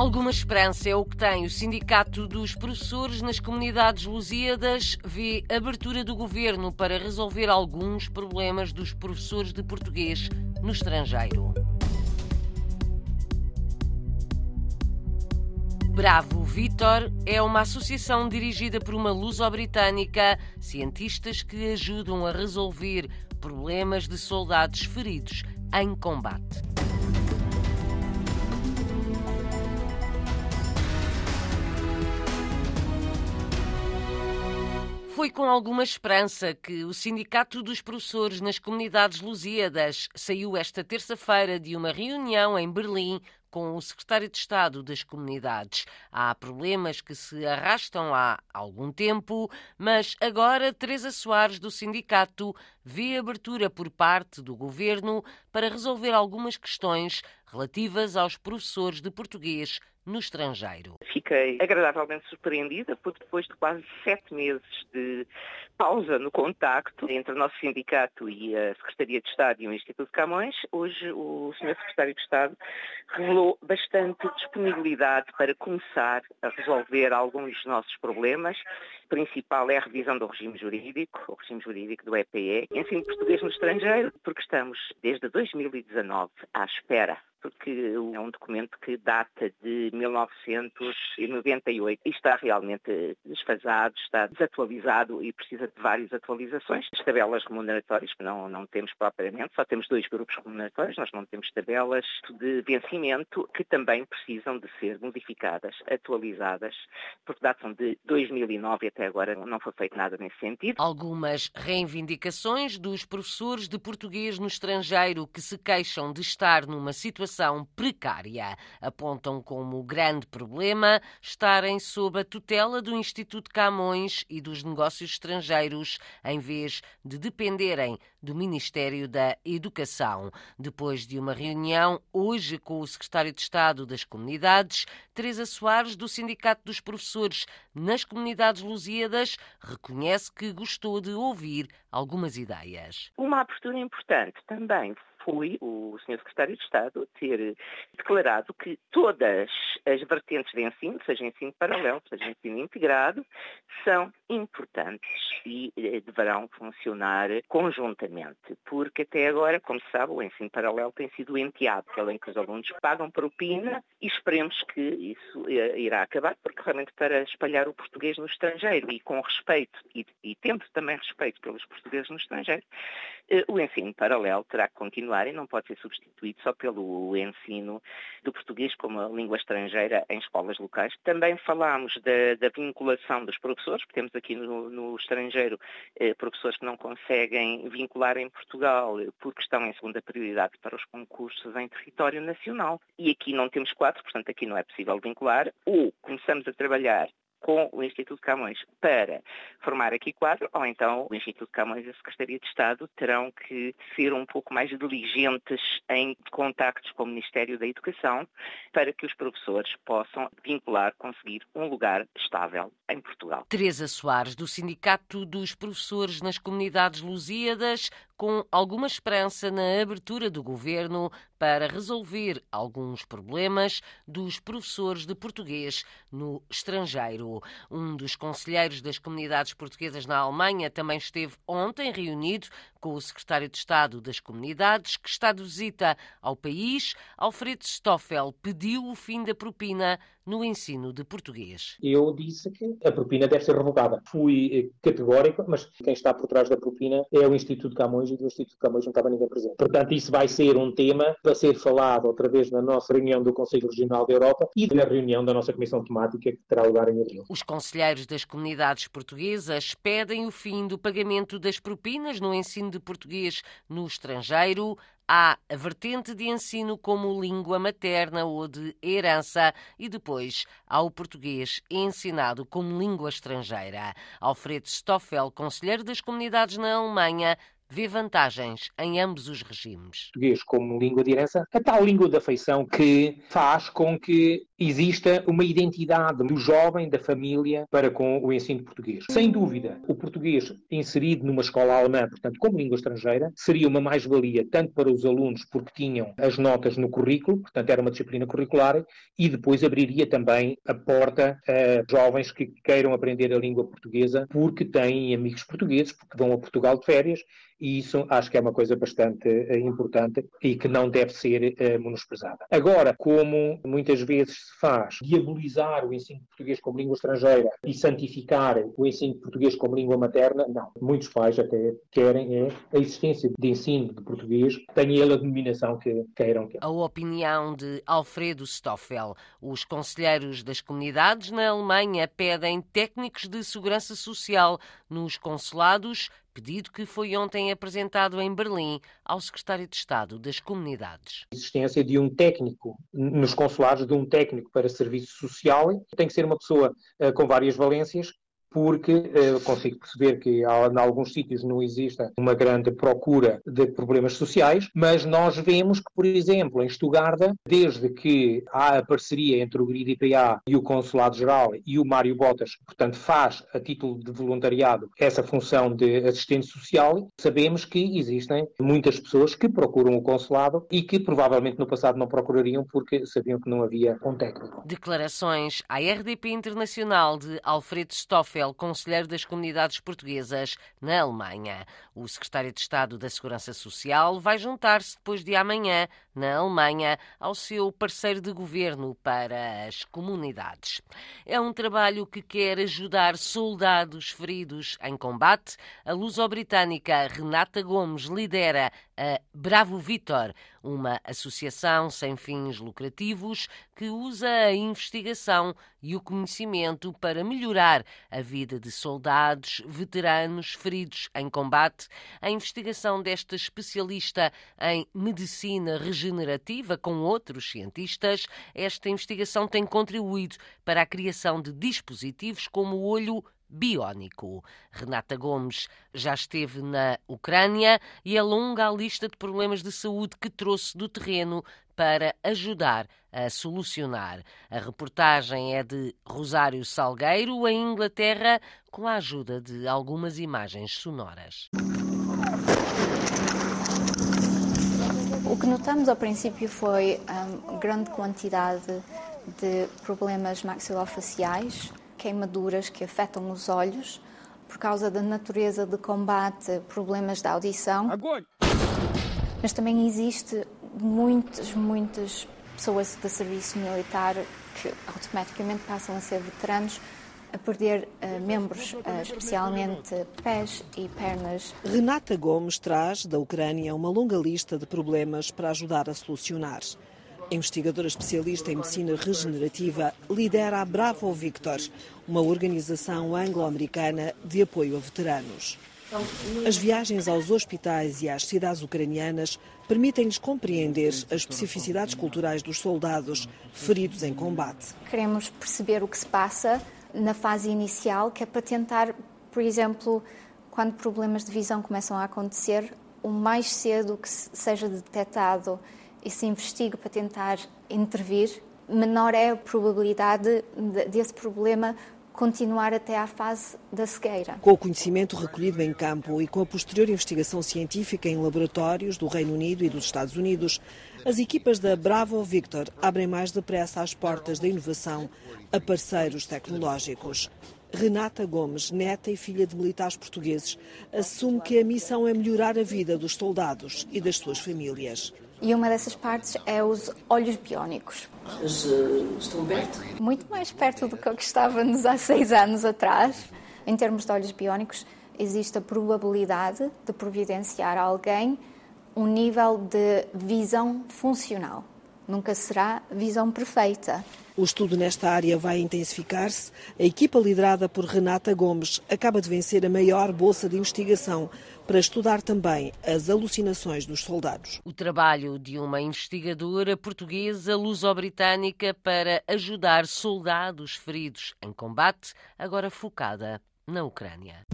Alguma esperança é o que tem o Sindicato dos Professores nas comunidades lusíadas, vê abertura do governo para resolver alguns problemas dos professores de português no estrangeiro. Bravo Vitor é uma associação dirigida por uma luso-britânica, cientistas que ajudam a resolver problemas de soldados feridos em combate. Foi com alguma esperança que o Sindicato dos Professores nas Comunidades Lusíadas saiu esta terça-feira de uma reunião em Berlim com o secretário de Estado das Comunidades. Há problemas que se arrastam há algum tempo, mas agora Teresa Soares, do sindicato, vê abertura por parte do governo para resolver algumas questões relativas aos professores de português no estrangeiro. Fiquei agradavelmente surpreendida porque depois de quase sete meses de pausa no contacto entre o nosso sindicato e a Secretaria de Estado e o Instituto Camões, hoje o Sr. Secretário de Estado revelou bastante disponibilidade para começar a resolver alguns dos nossos problemas. O principal é a revisão do regime jurídico, o regime jurídico do EPE, ensino português no estrangeiro, porque estamos desde 2019 à espera porque é um documento que data de 1998 e está realmente desfasado, está desatualizado e precisa de várias atualizações. As tabelas remuneratórias não, não temos propriamente, só temos dois grupos remuneratórios, nós não temos tabelas de vencimento que também precisam de ser modificadas, atualizadas, porque datam de 2009 e até agora não foi feito nada nesse sentido. Algumas reivindicações dos professores de português no estrangeiro que se queixam de estar numa situação precária. Apontam como grande problema estarem sob a tutela do Instituto Camões e dos negócios estrangeiros, em vez de dependerem do Ministério da Educação. Depois de uma reunião hoje com o secretário de Estado das Comunidades, Teresa Soares, do Sindicato dos Professores nas Comunidades Lusíadas, reconhece que gostou de ouvir algumas ideias. Uma abertura importante também foi o Sr. Secretário de Estado ter declarado que todas as vertentes de ensino, seja ensino paralelo, seja ensino integrado, são importantes e eh, deverão funcionar conjuntamente, porque até agora, como se sabe, o ensino paralelo tem sido enteado, pelo em que os alunos pagam propina e esperemos que isso eh, irá acabar, porque realmente para espalhar o português no estrangeiro e com respeito, e, e tendo também respeito pelos portugueses no estrangeiro, o ensino paralelo terá que continuar e não pode ser substituído só pelo ensino do português como língua estrangeira em escolas locais. Também falámos da, da vinculação dos professores, porque temos aqui no, no estrangeiro eh, professores que não conseguem vincular em Portugal porque estão em segunda prioridade para os concursos em território nacional. E aqui não temos quatro, portanto aqui não é possível vincular. Ou começamos a trabalhar com o Instituto Camões para formar aqui quadro, ou então o Instituto Camões e a Secretaria de Estado terão que ser um pouco mais diligentes em contactos com o Ministério da Educação para que os professores possam vincular, conseguir um lugar estável em Portugal. Teresa Soares, do Sindicato dos Professores nas Comunidades Lusíadas, com alguma esperança na abertura do governo para resolver alguns problemas dos professores de português no estrangeiro. Um dos conselheiros das comunidades portuguesas na Alemanha também esteve ontem reunido com o secretário de Estado das Comunidades, que está de visita ao país. Alfredo Stoffel pediu o fim da propina no ensino de português. Eu disse que a propina deve ser revogada. Fui eh, categórico, mas quem está por trás da propina é o Instituto Camões e do Instituto Camões não estava ninguém presente. Portanto, isso vai ser um tema para ser falado outra vez na nossa reunião do Conselho Regional da Europa e na reunião da nossa Comissão Temática que terá lugar em abril. Os conselheiros das comunidades portuguesas pedem o fim do pagamento das propinas no ensino de português no estrangeiro. Há a vertente de ensino como língua materna ou de herança e depois há o português ensinado como língua estrangeira. Alfredo Stoffel, conselheiro das comunidades na Alemanha, vê vantagens em ambos os regimes. Português como língua de herança, a tal língua da afeição que faz com que exista uma identidade do jovem, da família, para com o ensino português. Sem dúvida, o português inserido numa escola alemã, portanto, como língua estrangeira, seria uma mais-valia tanto para os alunos, porque tinham as notas no currículo, portanto, era uma disciplina curricular, e depois abriria também a porta a jovens que queiram aprender a língua portuguesa porque têm amigos portugueses, porque vão a Portugal de férias e isso acho que é uma coisa bastante uh, importante e que não deve ser uh, menosprezada. Agora, como muitas vezes se faz, diabolizar o ensino de português como língua estrangeira e santificar o ensino de português como língua materna, não. Muitos pais até querem é a existência de ensino de português, tenha ele a denominação que queiram. A opinião de Alfredo Stoffel. Os conselheiros das comunidades na Alemanha pedem técnicos de segurança social nos consulados pedido que foi ontem apresentado em Berlim ao secretário de Estado das Comunidades. A existência de um técnico nos consulados, de um técnico para serviço social, tem que ser uma pessoa uh, com várias valências, porque uh, consigo perceber que em alguns sítios não existe uma grande procura de problemas sociais, mas nós vemos que, por exemplo, em Estugarda, desde que há a parceria entre o GRID-IPA e o Consulado-Geral e o Mário Botas, portanto faz a título de voluntariado essa função de assistente social, sabemos que existem muitas pessoas que procuram o consulado e que provavelmente no passado não procurariam porque sabiam que não havia um técnico. Declarações à RDP Internacional de Alfredo Stoffel papel conselheiro das comunidades portuguesas na Alemanha. O secretário de Estado da Segurança Social vai juntar-se depois de amanhã, na Alemanha, ao seu parceiro de governo para as comunidades. É um trabalho que quer ajudar soldados feridos em combate. A luso-britânica Renata Gomes lidera a Bravo Vitor, uma associação sem fins lucrativos que usa a investigação e o conhecimento para melhorar a vida de soldados, veteranos feridos em combate. A investigação desta especialista em medicina regenerativa com outros cientistas, esta investigação tem contribuído para a criação de dispositivos como o olho biónico. Renata Gomes já esteve na Ucrânia e alonga a lista de problemas de saúde que trouxe do terreno para ajudar a solucionar. A reportagem é de Rosário Salgueiro, em Inglaterra, com a ajuda de algumas imagens sonoras. O que notamos ao princípio foi hum, grande quantidade de problemas maxilofaciais, queimaduras que afetam os olhos por causa da natureza de combate, problemas da audição. Agora. Mas também existe muitas, muitas pessoas de serviço militar que automaticamente passam a ser veteranos a perder uh, membros, uh, especialmente pés e pernas. Renata Gomes traz da Ucrânia uma longa lista de problemas para ajudar a solucionar investigadora especialista em medicina regenerativa, lidera a Bravo Victor, uma organização anglo-americana de apoio a veteranos. As viagens aos hospitais e às cidades ucranianas permitem-lhes compreender as especificidades culturais dos soldados feridos em combate. Queremos perceber o que se passa na fase inicial, que é para tentar, por exemplo, quando problemas de visão começam a acontecer, o mais cedo que seja detectado e se investigue para tentar intervir, menor é a probabilidade desse problema continuar até à fase da cegueira. Com o conhecimento recolhido em campo e com a posterior investigação científica em laboratórios do Reino Unido e dos Estados Unidos, as equipas da Bravo Victor abrem mais depressa as portas da inovação a parceiros tecnológicos. Renata Gomes, neta e filha de militares portugueses, assume que a missão é melhorar a vida dos soldados e das suas famílias. E uma dessas partes é os olhos biónicos. Mas, uh, estão perto? Muito mais perto do que o que estávamos há seis anos atrás. Em termos de olhos biónicos, existe a probabilidade de providenciar a alguém um nível de visão funcional. Nunca será visão perfeita. O estudo nesta área vai intensificar-se. A equipa liderada por Renata Gomes acaba de vencer a maior bolsa de investigação para estudar também as alucinações dos soldados. O trabalho de uma investigadora portuguesa luso-britânica para ajudar soldados feridos em combate, agora focada na Ucrânia.